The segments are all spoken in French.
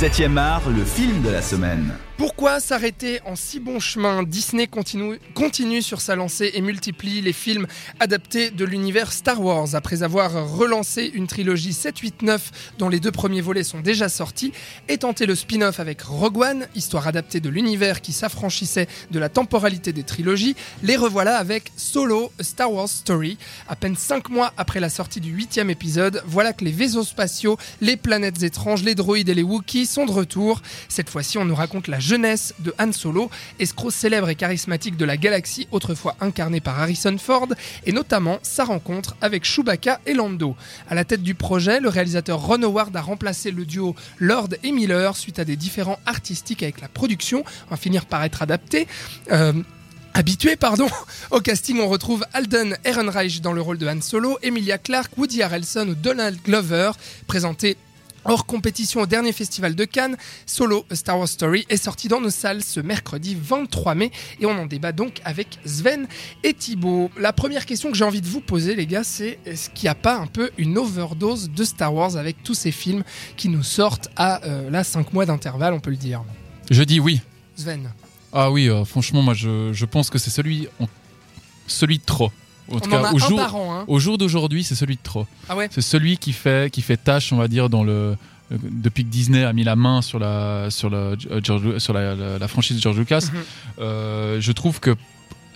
7e art, le film de la semaine. Pourquoi s'arrêter en si bon chemin Disney continue, sur sa lancée et multiplie les films adaptés de l'univers Star Wars. Après avoir relancé une trilogie 7, 8, 9 dont les deux premiers volets sont déjà sortis et tenté le spin-off avec Rogue One, histoire adaptée de l'univers qui s'affranchissait de la temporalité des trilogies, les revoilà avec Solo, Star Wars Story. À peine 5 mois après la sortie du huitième épisode, voilà que les vaisseaux spatiaux, les planètes étranges, les droïdes et les Wookiees sont de retour. Cette fois-ci, on nous raconte la jeunesse de Han Solo, escroc célèbre et charismatique de la galaxie, autrefois incarné par Harrison Ford, et notamment sa rencontre avec Chewbacca et Lando. À la tête du projet, le réalisateur Ron Howard a remplacé le duo Lord et Miller suite à des différends artistiques avec la production, on va finir par être adapté. Euh, Habitué, pardon. Au casting, on retrouve Alden Ehrenreich dans le rôle de Han Solo, Emilia Clarke, Woody Harrelson ou Donald Glover, présenté Hors compétition au dernier festival de Cannes, Solo A Star Wars Story est sorti dans nos salles ce mercredi 23 mai et on en débat donc avec Sven et Thibaut. La première question que j'ai envie de vous poser les gars c'est est-ce qu'il n'y a pas un peu une overdose de Star Wars avec tous ces films qui nous sortent à euh, là 5 mois d'intervalle on peut le dire? Je dis oui. Sven Ah oui, euh, franchement moi je, je pense que c'est celui, celui de trop. En tout On cas, en a au un jour, par an hein. au jour d'aujourd'hui, c'est celui de trop. Ah ouais C'est celui qui fait, qui fait tâche, on va dire, dans le. Depuis que Disney a mis la main sur la, sur la, euh, sur la, la- la franchise de George Lucas, Mhm. euh, je trouve que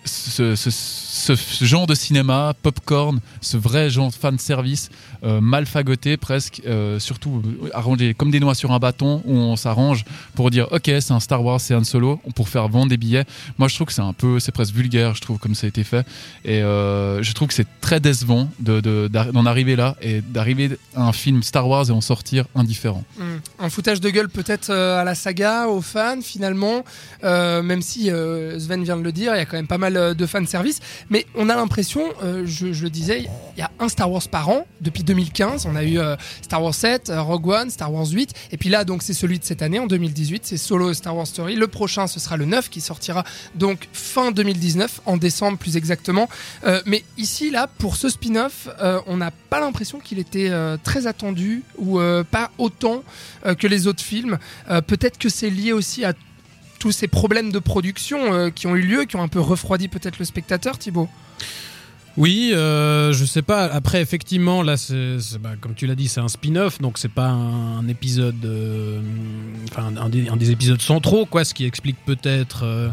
ce, ce- ce- genre de cinéma, popcorn, ce vrai genre fan service, euh, mal fagoté presque, euh, surtout arrangé comme des noix sur un bâton, où on s'arrange pour dire ok c'est un Star Wars, c'est un solo, pour faire vendre des billets. Moi je trouve que c'est un peu, c'est presque vulgaire, je trouve comme ça a été fait, et euh, je trouve que c'est très décevant de- de- d'en arriver là et d'arriver à un film Star Wars et en sortir indifférent. Hmm. Un foutage de gueule peut-être euh, à la saga, aux fans finalement, Euh, même si euh, Sven vient de le dire, il y a quand même pas mal de fan service, mais on a l'impression, je, je le disais, il y a un Star Wars par an depuis 2015. On a eu Star Wars 7, euh, Rogue One, Star Wars 8, et puis là donc c'est celui de cette année en 2018, c'est Solo Star Wars Story. Le prochain ce sera le 9 qui sortira donc fin 2019, en décembre plus exactement. Mais ici là pour ce spin-off, on n'a pas l'impression qu'il était très attendu ou pas autant que les autres films. Euh, peut-être que c'est lié aussi à tous ces problèmes de production euh, qui ont eu lieu, qui ont un peu refroidi peut-être le spectateur, Thibaut. Oui, euh, je sais pas. Après, effectivement, là, c'est, bah, comme tu l'as dit, c'est un spin-off, donc c'est pas un, épisode, euh, enfin un, des, épisodes centraux, quoi. Ce qui explique peut-être euh,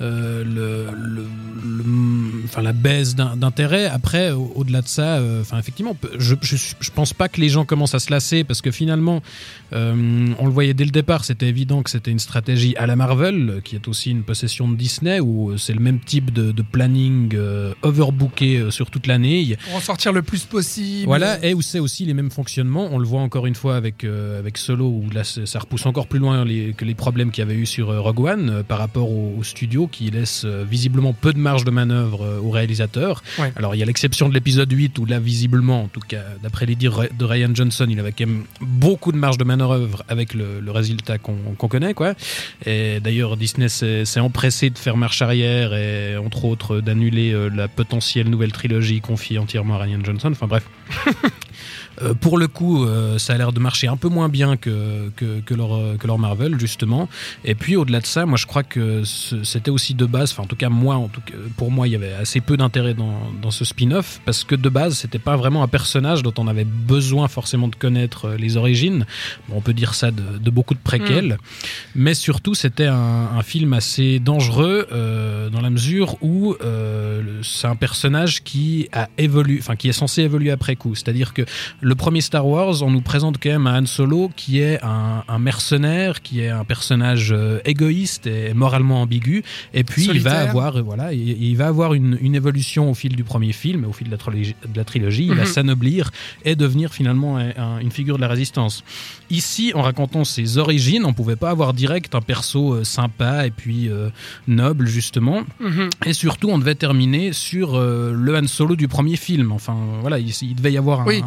euh, le, le- enfin la baisse d'in- d'intérêt. Après, au- au-delà de ça, euh, enfin effectivement, je, pense pas que les gens commencent à se lasser parce que finalement, on le voyait dès le départ, c'était évident que c'était une stratégie à la Marvel, qui est aussi une possession de Disney, où c'est le même type de, de planning overbooké euh, sur toute l'année. Pour en sortir le plus possible. voilà, et où c'est aussi les mêmes fonctionnements. On le voit encore une fois avec, euh, avec Solo, où là ça repousse encore plus loin les- que les problèmes qu'il y avait eu sur euh, Rogue One par rapport au, au studio qui laisse visiblement peu de marge de manœuvre euh, au réalisateur. Ouais. Alors il y a l'exception de l'épisode 8 où là visiblement, en tout cas d'après les dires de Ryan Johnson, il avait quand même beaucoup de marge de manœuvre avec le, le résultat qu'on connaît. quoi. Et d'ailleurs Disney s'est s'est empressé de faire marche arrière et entre autres d'annuler la potentielle nouvelle trilogie confiée entièrement à Ryan Johnson. Enfin bref. Euh, pour le coup, euh, ça a l'air de marcher un peu moins bien que, que, que leur, euh, que leur Marvel, justement. Et puis, au-delà de ça, moi, je crois que c'était aussi de base, enfin, en tout cas, moi, en tout cas, pour moi, il y avait assez peu d'intérêt dans, dans ce spin-off, parce que de base, c'était pas vraiment un personnage dont on avait besoin forcément de connaître les origines. Bon, on peut dire ça de, de beaucoup de préquels. Mais surtout, c'était un, un film assez dangereux, euh, dans la mesure où c'est un personnage qui a évolué, enfin, qui est censé évoluer après coup. C'est-à-dire que le premier Star Wars, on nous présente quand même un Han Solo qui est un, un mercenaire, qui est un personnage euh, égoïste et moralement ambigu. Et puis il va avoir, euh, voilà, il, il va avoir une, une évolution au fil du premier film, au fil de la trilogie. De la trilogie. Il va Mhm. s'anoblir et devenir finalement un- un- une figure de la résistance. Ici, en racontant ses origines, on pouvait pas avoir direct un perso euh, sympa et puis noble justement. Mhm. Et surtout, on devait terminer sur le Han Solo du premier film. Enfin, voilà, il, il devait y avoir un, Oui.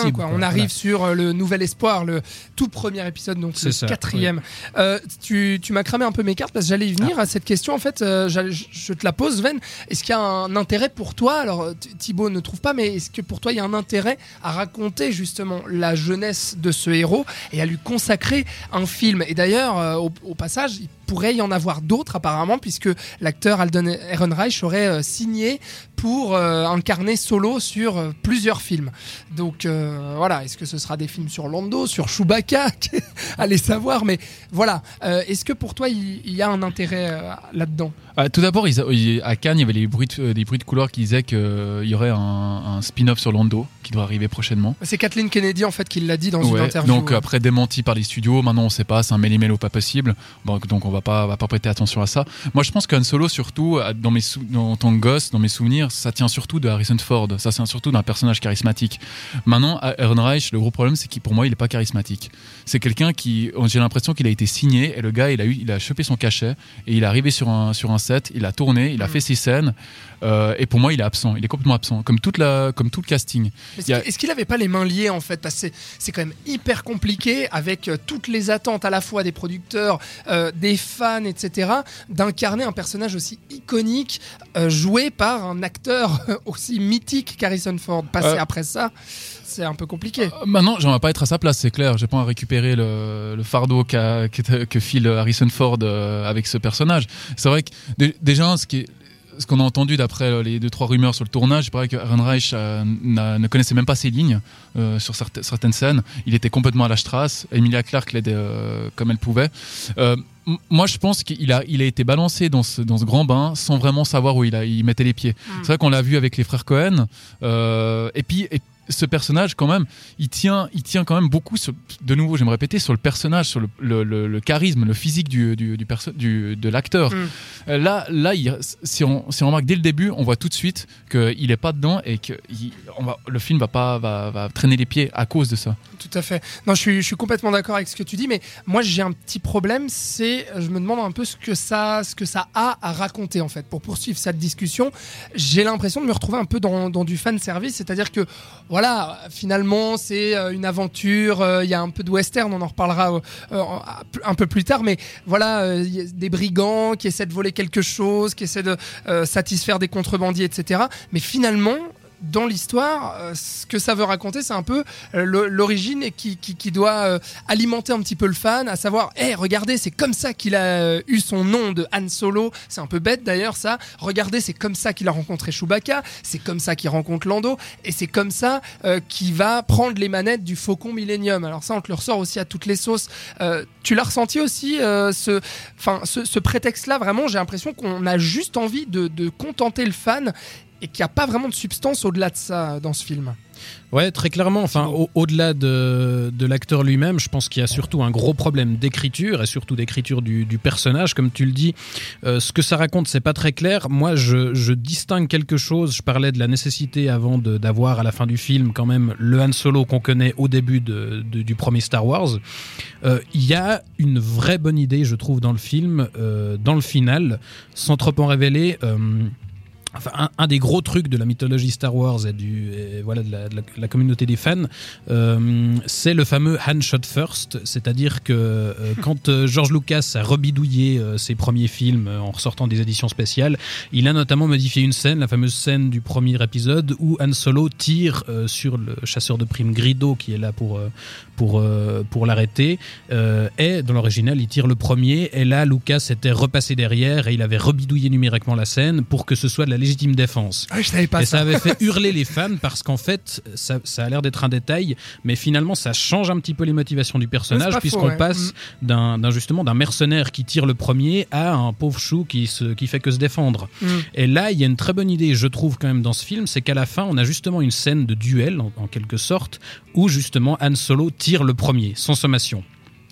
Possible, quoi. quoi. On arrive Voilà. sur euh, le Nouvel Espoir, le tout premier épisode, donc le ça, quatrième. Euh, tu tu m'as cramé un peu mes cartes parce que j'allais y venir Ah. à cette question. En fait, euh, je te la pose, Sven. Est-ce qu'il y a un intérêt pour toi? Alors, Th- Thibaut ne trouve pas, mais est-ce que pour toi, il y a un intérêt à raconter justement la jeunesse de ce héros et à lui consacrer un film? Et d'ailleurs, euh, au, au passage, il pourrait y en avoir d'autres apparemment, puisque l'acteur Alden Ehrenreich aurait euh, signé pour euh, incarner Solo sur euh, plusieurs films. Donc voilà, est-ce que ce sera des films sur Lando, sur Chewbacca? Allez savoir, mais voilà. Est-ce que pour toi, il, il y a un intérêt là-dedans? Ah, tout d'abord, à Cannes, il y avait les bruits de, des bruits de couloir qui disaient qu'il y aurait un, un spin-off sur Lando qui doit arriver prochainement. C'est Kathleen Kennedy en fait qui l'a dit dans une interview. donc après démenti par les studios, maintenant on sait pas, c'est un méli-mélo pas possible. Donc, donc on va pas, va pas prêter attention à ça. Moi je pense qu'Han Solo surtout, euh, dans mes en tant que gosse, dans mes souvenirs, ça tient surtout de Harrison Ford. Ça tient surtout d'un personnage charismatique. Maintenant, Ehrenreich, le gros problème c'est qu'il pour moi il est pas charismatique. C'est quelqu'un qui, j'ai l'impression qu'il a été signé et le gars il a eu, il a chopé son cachet et il est arrivé sur un sur un set, il a tourné, il a Mhm. fait ses scènes euh, et pour moi il est absent. Il est complètement absent, comme toute la, comme tout le casting. Est-ce a- qu'il- avait pas les mains liées en fait? Parce que c'est- quand même hyper compliqué avec euh, toutes les attentes à la fois des producteurs, euh, des fans, etc. d'incarner un personnage aussi iconique euh, joué par un acteur aussi mythique qu'Harrison Ford. Passer Euh. après ça, c'est un peu compliqué. Euh, Maintenant, j'aimerais pas être à sa place, c'est clair. J'ai pas à récupérer le, le fardeau qu'a- que, que file Harrison Ford euh, avec ce personnage. C'est vrai que dé- déjà, ce qui est- ce qu'on a entendu d'après les deux trois rumeurs sur le tournage, il paraît que euh, n'a- ne connaissait même pas ses lignes euh, sur certaines, certaines scènes. Il était complètement à la strasse. Emilia Clarke l'aidait euh, comme elle pouvait. Moi, je pense qu'il a, il a été balancé dans ce, dans ce grand bain sans vraiment savoir où il, a, il mettait les pieds. C'est vrai qu'on l'a vu avec les frères Cohen. euh, et puis, et ce personnage, quand même, il tient, il tient quand même beaucoup, de nouveau, je vais me répéter, sur le personnage, sur le, le- le- le charisme, le physique du, du, du perso- du- de l'acteur. Mm. Euh, Là, là il- si, on, si on remarque dès le début, on voit tout de suite qu'il n'est pas dedans et que il- on va, le film va pas va, va traîner les pieds à cause de ça. Tout à fait. Non, je suis, je suis complètement d'accord avec ce que tu dis, mais moi j'ai un petit problème, c'est je me demande un peu ce que ça, ce que ça a à raconter en fait. Pour poursuivre cette discussion, j'ai l'impression de me retrouver un peu dans, dans du fan service, c'est-à-dire que voilà, finalement c'est euh, une aventure, euh, il y a un peu de western, on en reparlera euh, un peu plus tard, mais voilà, des brigands qui essaient de voler quelque chose, qui essaient de satisfaire des contrebandiers, etc. Mais finalement dans l'histoire, euh, ce que ça veut raconter, c'est un peu euh, l'origine qui, doit euh, alimenter un petit peu le fan, à savoir, hé, regardez, c'est comme ça qu'il a eu son nom de Han Solo. C'est un peu bête d'ailleurs ça. Regardez, c'est comme ça qu'il a rencontré Chewbacca. C'est comme ça qu'il rencontre Lando. Et c'est comme ça qu'il va prendre les manettes du Faucon Millennium. Alors ça, on te le ressort aussi à toutes les sauces. Tu l'as ressenti aussi, ce, enfin, ce, prétexte-là. Vraiment, j'ai l'impression qu'on a juste envie de contenter le fan et qu'il n'y a pas vraiment de substance au-delà de ça dans ce film. Ouais, très clairement. Enfin, au- au-delà de, de l'acteur lui-même, je pense qu'il y a surtout un gros problème d'écriture et surtout d'écriture du, du personnage, comme tu le dis. Euh, ce que ça raconte, c'est pas très clair. Moi, je, je distingue quelque chose. Je parlais de la nécessité avant d'avoir à la fin du film quand même le Han Solo qu'on connaît au début de- de- du premier Star Wars. Euh, Il y a une vraie bonne idée, je trouve, dans le film, euh, dans le final, sans trop en révéler. Enfin, un, un des gros trucs de la mythologie Star Wars et, du, et voilà, de, la, de la- la communauté des fans, euh, c'est le fameux Han Shot First, c'est-à-dire que euh, quand euh, George Lucas a rebidouillé ses premiers films en ressortant des éditions spéciales, il a notamment modifié une scène, la fameuse scène du premier épisode où Han Solo tire sur le chasseur de primes Grido qui est là pour, pour, pour l'arrêter. Et dans l'original, il tire le premier. Et là, Lucas était repassé derrière et il avait rebidouillé numériquement la scène pour que ce soit de la légitime défense. Ah, je savais pas et ça. ça avait fait hurler les fans parce qu'en fait, ça, ça a l'air d'être un détail, mais finalement, ça change un petit peu les motivations du personnage puisqu'on ouais. passe d'un d'un- justement d'un mercenaire qui tire le premier à un pauvre chou qui, se, qui fait que se défendre. Mm. Et là, il y a une très bonne idée, je trouve, quand même, dans ce film, c'est qu'à la fin, on a justement une scène de duel, en, en quelque sorte, où justement Han Solo tire le premier, sans sommation.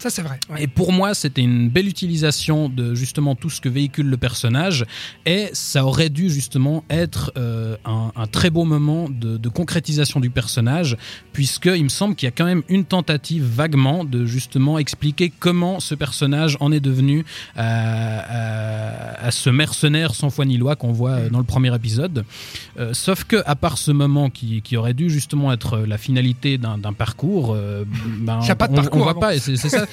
Ça, c'est vrai. ouais. Et pour moi, c'était une belle utilisation de justement tout ce que véhicule le personnage. Et ça aurait dû justement être euh, un, un très beau moment de, de concrétisation du personnage, puisque il me semble qu'il y a quand même une tentative vaguement de justement expliquer comment ce personnage en est devenu à, à- à ce mercenaire sans foi ni loi qu'on voit euh, dans le premier épisode. Euh, sauf que à part ce moment qui, qui aurait dû justement être la finalité d'un parcours, euh, ben, on, on voit pas. c'est ça.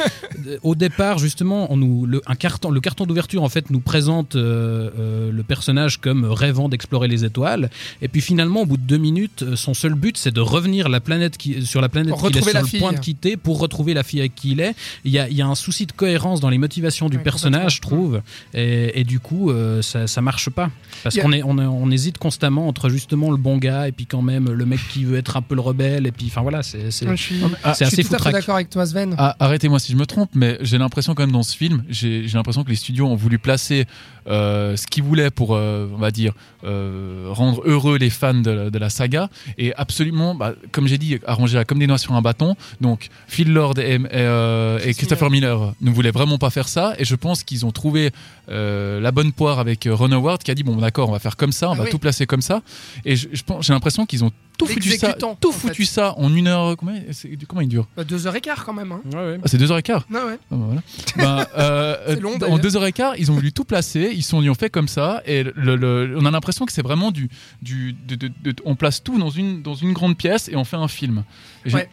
Au départ, justement, on nous le, un carton, le carton d'ouverture en fait nous présente euh, euh, le personnage comme rêvant d'explorer les étoiles, et puis finalement, au bout de deux minutes, euh, son seul but c'est de revenir à la planète qui, sur la planète qu'il est retrouver sur la le point de quitter pour retrouver la fille avec qui il est. Il y a, il y a un souci de cohérence dans les motivations du Ouais, personnage, je trouve, et, et du coup, euh, ça, ça marche pas parce qu'on est, on, est- on hésite constamment entre justement le bon gars et puis quand même le mec qui veut être un peu le rebelle, et puis enfin voilà, c'est c'est- Ouais, je suis, Ah, c'est je suis assez tout à fait foutraque. d'accord avec toi, Sven. Ah, Arrêtez-moi si je me trompe, mais j'ai l'impression quand même dans ce film, j'ai l'impression que les studios ont voulu placer euh, ce qu'ils voulaient pour, euh, on va dire, euh, rendre heureux les fans de, la- de la saga et absolument, bah, comme j'ai dit, arranger comme des noix sur un bâton. Donc Phil Lord et, et, et Christopher Miller ne voulaient vraiment pas faire ça et je pense qu'ils ont trouvé la bonne poire avec Ron Howard qui a dit bon d'accord, on va faire comme ça, on Ah va oui. tout placer comme ça. Et je, je pense, j'ai l'impression qu'ils ont tout foutu ça, tout en foutu fait. ça en une heure. Combien, comment il dure? Bah, deux heures et quart quand même. Hein. Ah, C'est deux heures et quart? Ah ouais. Ah bah voilà. Ben, euh, C'est long, en deux heures et quart, ils ont voulu tout placer. Ils sont dit on fait comme ça et le, le- on a l'impression que c'est vraiment du, du de- de- de- on place tout dans une dans une grande pièce et on fait un film. Et j'ai- Ouais.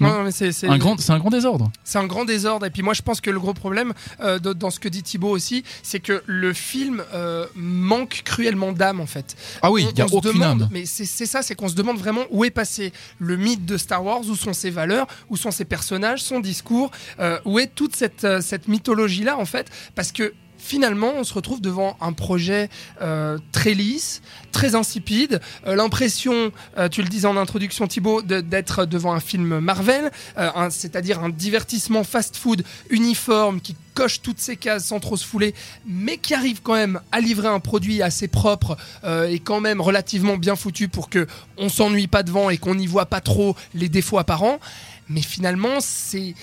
Non. Non, mais c'est c'est- Un grand, c'est un grand désordre. c'est un grand désordre. Et puis moi, je pense que le gros problème euh, dans ce que dit Thibaut aussi, c'est que le film euh, manque cruellement d'âme en fait. Ah oui, il y a aucune demande- âme. Mais c'est ça, c'est qu'on se demande vraiment où est passé le mythe de Star Wars, où sont ses valeurs, où sont ses personnages, son discours, euh, où est toute cette, cette mythologie-là en fait, parce que finalement, on se retrouve devant un projet euh, très lisse, très insipide, euh, l'impression, euh, tu le disais en introduction Thibaut, d'être devant un film Marvel, c'est-à-dire un divertissement fast-food uniforme qui coche toutes ses cases sans trop se fouler, mais qui arrive quand même à livrer un produit assez propre et quand même relativement bien foutu pour que on s'ennuie pas devant et qu'on n'y voit pas trop les défauts apparents. Mais finalement, c'est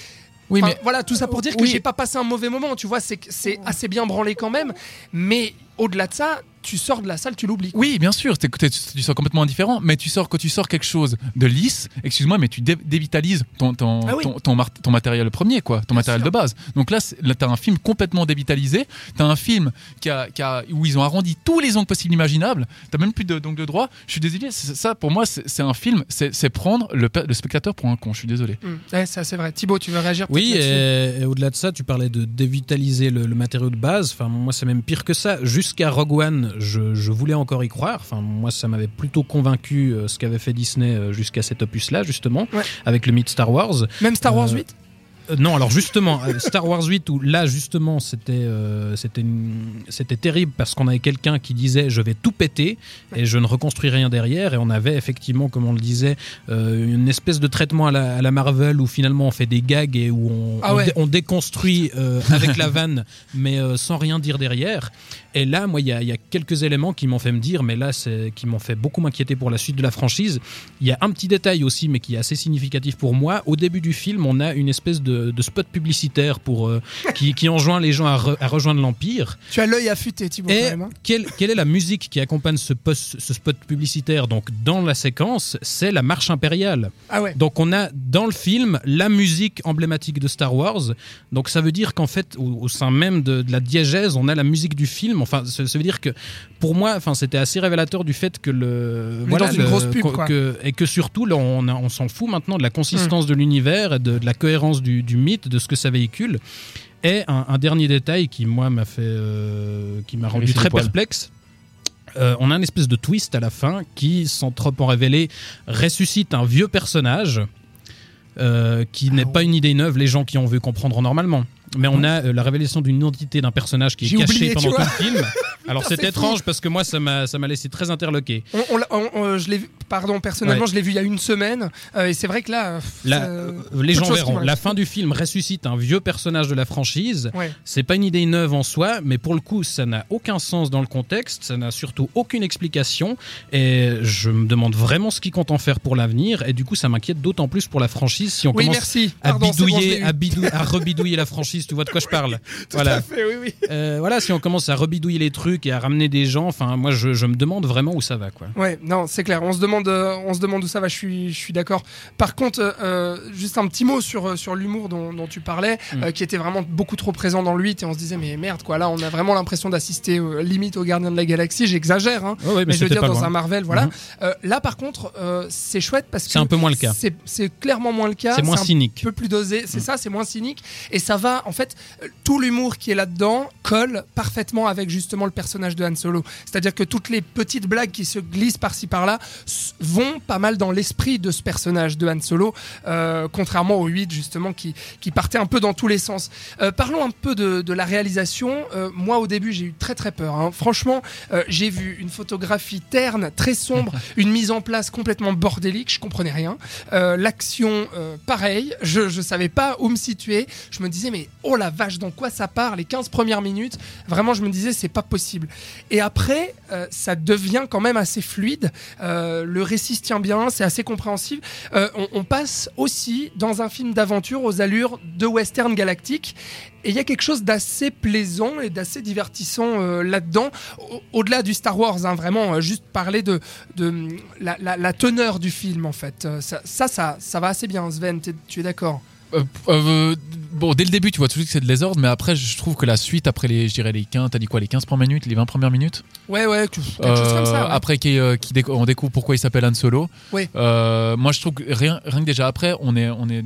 Oui, Enfin, mais voilà, tout ça pour dire que oui. j'ai pas passé un mauvais moment, tu vois, c'est assez bien branlé quand même, mais au-delà de ça, tu sors de la salle, tu l'oublies. Oui, bien sûr, t'es- tu sors complètement indifférent, mais tu sors quand tu sors quelque chose de lisse, excuse-moi, mais tu dé- dévitalises ton, ton, Ah oui. ton, ton mar- ton matériel premier, quoi, ton Bien matériel sûr. de base. Donc là, là t'as un film complètement dévitalisé, t'as un film qui a, qui a- où ils ont arrondi tous les angles possibles imaginables, t'as même plus de- d'angle droit. Je suis désolé, c'est- ça pour moi, c'est un film, c'est prendre le, pe- le spectateur pour un con, je suis désolé. Hum, Ouais, c'est vrai. Thibaut, tu veux réagir Oui, et au-delà de ça, tu parlais de dévitaliser le, le matériau de base. Enfin, moi, c'est même pire que ça. Jusqu'à Rogue One, je, je voulais encore y croire. Enfin, moi, ça m'avait plutôt convaincu euh, ce qu'avait fait Disney euh, jusqu'à cet opus-là, justement, Ouais. avec le mythe Star Wars. Même Star Wars Euh, 8 Euh, non, alors justement, Star Wars 8, où là justement c'était euh, c'était terrible parce qu'on avait quelqu'un qui disait je vais tout péter et je ne reconstruis rien derrière et on avait effectivement, comme on le disait, euh, une espèce de traitement à la, à la Marvel où finalement on fait des gags et où on, Ah on ouais. dé- on déconstruit avec la vanne mais sans rien dire derrière. Et là, moi, il y, a- il y a quelques éléments qui m'ont fait me dire, mais là, qui m'ont fait beaucoup m'inquiéter pour la suite de la franchise. Il y a un petit détail aussi, mais qui est assez significatif pour moi. Au début du film, on a une espèce de, de spot publicitaire pour euh, qui, qui enjoint les gens à, re- à rejoindre l'Empire. Tu as l'œil affûté, Thibaut, quand Et même. hein. quelle, quelle est la musique qui accompagne ce, post- ce spot publicitaire Donc, dans la séquence, c'est la marche impériale. Ah ouais. Donc on a dans le film la musique emblématique de Star Wars. Donc ça veut dire qu'en fait au, au sein même de, de la diégèse, on a la musique du film. Enfin, ça, ça veut dire que pour moi, enfin c'était assez révélateur du fait que le On est dans une le- grosse pub, qu'o- quoi. que- et que surtout là, on, s'en fout maintenant de la consistance de l'univers et de, de la cohérence du, du mythe, de ce que ça véhicule. Et un, un dernier détail qui moi m'a fait, euh, qui m'a rendu très perplexe. Euh, on a une espèce de twist à la fin qui, sans trop en révéler, ressuscite un vieux personnage euh, qui n'est Ah pas une idée neuve, les gens qui ont vu comprendre normalement. Mais on a euh, la révélation d'une identité d'un personnage qui est J'ai caché oublié, tu pendant tout vois. le film. Alors Putain, c'est étrange parce que moi ça m'a ça m'a laissé très interloqué. On- on l'a- on- on- je l'ai vu- pardon, personnellement, Ouais. je l'ai vu il y a une semaine. euh, et c'est vrai que là. euh, Là, ça- euh, les gens verront. La fin du film ressuscite un vieux personnage de la franchise. Ouais. C'est pas une idée neuve en soi, mais pour le coup, ça n'a aucun sens dans le contexte, ça n'a surtout aucune explication, et je me demande vraiment ce qu'ils comptent en faire pour l'avenir, et du coup, ça m'inquiète d'autant plus pour la franchise si on Oui, commence merci. à Pardon, bidouiller, à, bidou- à rebidouiller la franchise, tu vois de quoi je parle Tout à fait, oui, oui. Euh, voilà, si on commence à rebidouiller les trucs et à ramener des gens, enfin, moi, je, je me demande vraiment où ça va, quoi. Ouais, non, c'est clair. On se demande, euh, on se demande où ça va. Je suis, je suis d'accord. Par contre, euh, euh, juste un petit mot sur sur l'humour dont, dont tu parlais, Mm. euh, qui était vraiment beaucoup trop présent dans le 8 et on se disait mais merde quoi. Là, on a vraiment l'impression d'assister euh, limite aux Gardiens de la Galaxie. J'exagère, hein. Mais, Mais je veux dire dans loin. un Marvel, voilà. Mhm. Euh, là, par contre, c'est chouette parce que C'est un peu moins le cas. C'est c'est clairement moins le cas. C'est moins un cynique. peu plus dosé, c'est Mm. ça, c'est moins cynique. Et ça va, en fait, tout l'humour qui est là-dedans colle parfaitement avec justement le personnage de Han Solo. C'est-à-dire que toutes les petites blagues qui se glissent par-ci par-là vont pas mal dans l'esprit de ce personnage de Han Solo, euh, contrairement au 8 justement qui, qui partait un peu dans tous les sens. Euh, parlons un peu de, de la réalisation. Euh, moi, au début, j'ai eu très très peur. hein. Franchement, j'ai vu une photographie terne, très sombre, une mise en place complètement bordélique. Je comprenais rien. L'action, pareil. Je, je savais pas où me situer. Je me disais, mais oh la vache, dans quoi ça part Les 15 premières minutes, vraiment, je me disais, c'est pas possible. Et après, ça devient quand même assez fluide. Euh, le récit se tient bien, c'est assez compréhensible. Euh, on, passe aussi dans un film d'aventure aux allures de western galactique. Et il y a quelque chose d'assez plaisant et d'assez divertissant euh, là-dedans, au- au-delà du Star Wars, hein, vraiment, euh, juste parler de, la, teneur du film, en fait. Euh, ça, ça, ça, va assez bien, Sven, tu es d'accord? Euh, euh, bon, dès le début, tu vois tout de suite que c'est de désordre, mais après, je trouve que la suite, après les, je dirais les 15, t'as dit quoi, les 15 premières minutes, les 20 premières minutes Ouais, ouais, quelque chose comme ça. Euh, ouais. Après, qui, qui déco- on découvre pourquoi il s'appelle Han Solo. Euh, moi, je trouve que rien, rien que déjà après, on est, on est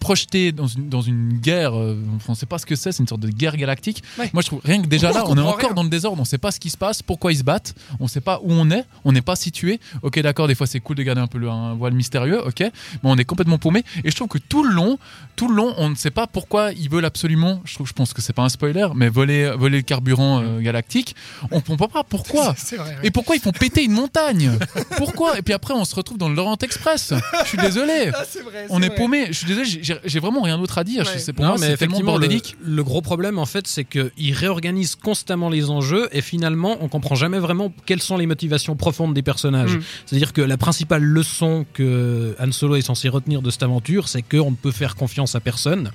projeté dans une, dans une guerre. euh, on sait pas ce que c'est, c'est une sorte de guerre galactique. Ouais. Moi, je trouve rien que déjà On là, on est encore rien. dans le désordre. On sait pas ce qui se passe, pourquoi ils se battent. On sait pas où on est. On n'est pas situé. Ok, d'accord. Des fois, c'est cool de garder un peu le un voile mystérieux. Ok, mais on est complètement paumé. Et je trouve que tout le long, tout le long, on ne sait pas pourquoi ils veulent absolument. Je trouve, je pense que c'est pas un spoiler, mais voler, voler le carburant euh, galactique. On comprend pas pourquoi. C'est vrai. ouais. Et pourquoi ils font péter une montagne? Pourquoi? Et puis après, on se retrouve dans le Lorient Express. Je suis désolé. Ah, vrai, On est vrai. paumé. Je suis désolé, j'ai- vraiment rien d'autre à dire. Ouais. C'est pour Non, moi, mais c'est tellement effectivement, le, gros problème, en fait, c'est qu'ils réorganisent constamment les enjeux et finalement, on comprend jamais vraiment quelles sont les motivations profondes des personnages. Mm. C'est-à-dire que la principale leçon que Han Solo est censé retenir de cette aventure, c'est qu'on ne peut faire confiance à personne.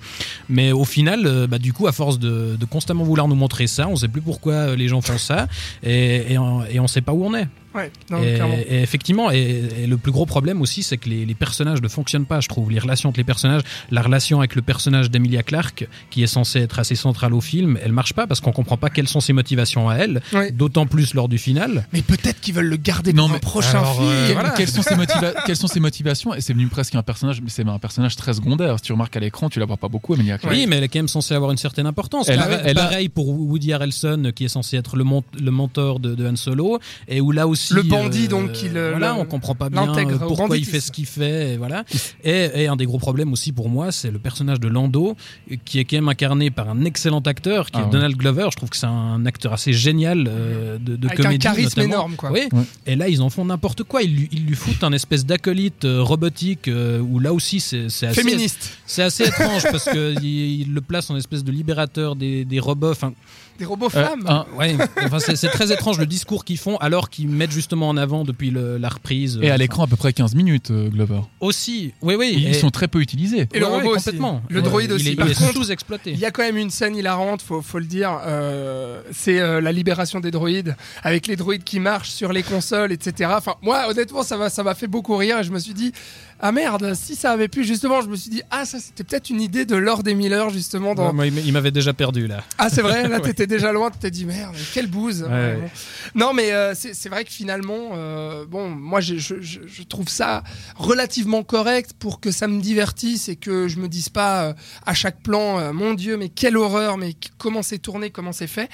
Mais au final, euh, bah, du coup, à force de, de constamment vouloir nous montrer ça, on sait plus pourquoi euh, les gens font ça et, et, on, et on sait pas où on est. Ouais, non, et, effectivement, et, et le plus gros problème aussi, c'est que les, les personnages ne fonctionnent pas, je trouve. Les relations entre les personnages, la relation avec le personnage d'Emilia Clarke, qui est censée être assez centrale au film, elle marche pas parce qu'on comprend pas quelles sont ses motivations à elle, Ouais. d'autant plus lors du final. Mais peut-être qu'ils veulent le garder Non, pour un mais prochain alors, film. euh, voilà. quelles, sont ses motiva- quelles sont ses motivations? Et c'est venu presque un personnage, mais c'est un personnage très secondaire. Si tu remarques à l'écran, tu la vois pas beaucoup, Emilia Clarke. Oui, mais elle est quand même censée avoir une certaine importance. Elle Pareil- elle a- Pareil pour Woody Harrelson, qui est censé être le, mon- le mentor de, de Han Solo, et où là aussi. Le bandit, donc, qui le- Voilà, le- on comprend pas bien euh, pourquoi il fait ce qu'il fait, et voilà. Et, et un des gros problèmes aussi pour moi, c'est le personnage de Lando, qui est quand même incarné par un excellent acteur, qui Ah est ouais. Donald Glover. Je trouve que c'est un acteur assez génial euh, de, de Avec un comédie. charisme notamment. énorme, quoi. Oui. Ouais. Et là, ils en font n'importe quoi. Ils lui, ils lui foutent un espèce d'acolyte euh, robotique euh, où là aussi, c'est assez, Féministe. c'est assez étrange parce qu'il il le place en espèce de libérateur des, des robots. Enfin, Des robots Euh, femmes. un- ouais, enfin, c'est très étrange le discours qu'ils font alors qu'ils mettent justement en avant depuis le- la reprise. Et à Enfin, l'écran, à peu près 15 minutes, euh, Glover. Aussi, oui, oui. Ils et- sont très peu utilisés. Et le Ouais, robot aussi. complètement. Le droïde il aussi. est, Par il est contre, sous-exploité. Il y a quand même une scène hilarante, faut, faut le dire. euh, c'est euh, la libération des droïdes, avec les droïdes qui marchent sur les consoles, etc. Enfin, moi, honnêtement, ça m'a ça m'a fait beaucoup rire et je me suis dit, ah merde, si ça avait pu, justement, je me suis dit, ah, ça c'était peut-être une idée de Lord et Miller, justement. Dans... Ouais, moi, il il m'avait déjà perdu là. Ah, c'est vrai, là, t'étais déjà loin, tu t'es dit, merde, quelle bouse. Ouais, Vraiment. ouais. Non, mais euh, c'est c'est vrai que finalement, euh, bon, moi, je, trouve ça relativement correct pour que ça me divertisse et que je me dise pas euh, à chaque plan, euh, mon Dieu, mais quelle horreur, mais comment c'est tourné, comment c'est fait.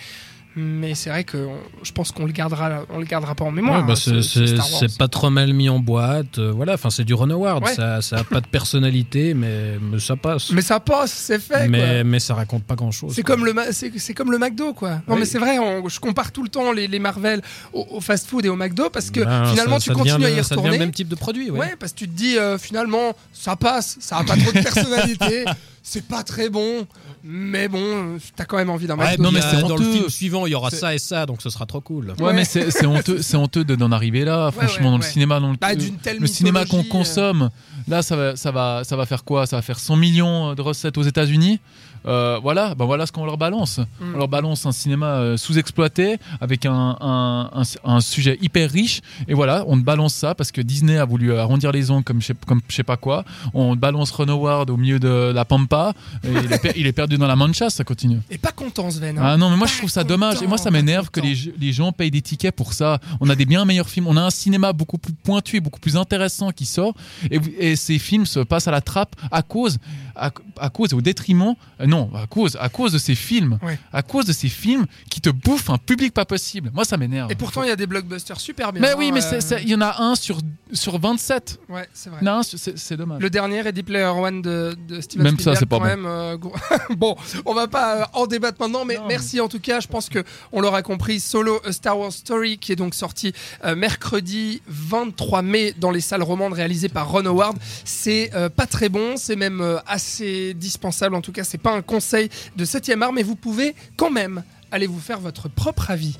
Mais c'est vrai que on- je pense qu'on le gardera, on le gardera pas en mémoire. Ouais, bah, hein, c'est- pas trop mal mis en boîte. euh, voilà, enfin c'est du Ron Howard. Ouais. Ça, ça a pas de personnalité, mais, mais ça passe. Mais ça passe, c'est fait. quoi. mais, mais ça raconte pas grand chose. C'est comme le c'est comme le McDo quoi. Non Oui. mais c'est vrai, on- je compare tout le temps les, les Marvel au, au fast-food et au McDo parce que Ben, finalement ça- tu ça devient continues à y le- Ça devient retourner. le même type de produit. Ouais. Ouais, parce que tu te dis euh, finalement ça passe, ça a pas trop de personnalité, c'est pas très bon, mais bon, t'as quand même envie d'un Ouais, McDo. non, mais c'est dans le film suivant, il y aura ça et ça, donc ce sera trop cool. Ouais, Ouais. mais c'est c'est honteux, c'est honteux de- d'en arriver là. Franchement, ouais, dans le ouais. cinéma, dans le, Bah, le cinéma qu'on euh. consomme, là, ça va, ça va, ça va faire quoi? Ça va faire 100 millions de recettes aux États-Unis? Euh, voilà, ben voilà ce qu'on leur balance. Mm. On leur balance un cinéma euh, sous-exploité avec un, un, un- un sujet hyper riche. Et voilà, on te balance ça parce que Disney a voulu arrondir les ongles comme je sais, comme je sais pas quoi. On te balance Ron Howard au milieu de la pampa. Et il, est per- il est perdu dans la mancha, ça continue. Et pas content Sven. hein. Ah non, mais moi je trouve ça dommage. Et moi ça m'énerve que les, les gens payent des tickets pour ça. On a des bien meilleurs films. On a un cinéma beaucoup plus pointu et beaucoup plus intéressant qui sort. Et, et ces films se passent à la trappe à cause, à, à cause au détriment. euh, non, à cause, à cause de ces films. Ouais. À cause de ces films qui te bouffent un public pas possible. Moi ça m'énerve. Et pourtant il y a des blockbusters super bien. Mais oui, hein, mais euh, il y en a un sur, sur 27. Ouais, c'est vrai. Il y en a un sur- c'est c'est dommage. Le dernier Ready Player One de, de Steven Même ça, Spielberg, c'est pas quand bon. même. euh, bon, on va pas en débattre maintenant, mais Non, merci en tout cas. Je pense que on l'aura compris. Solo A Star Wars Story, qui est donc sorti euh, mercredi 23 mai dans les salles romandes, réalisé par Ron Howard. C'est euh, pas très bon, c'est même euh, assez dispensable. En tout cas, c'est pas un conseil de 7 art, mais vous pouvez quand même aller vous faire votre propre avis.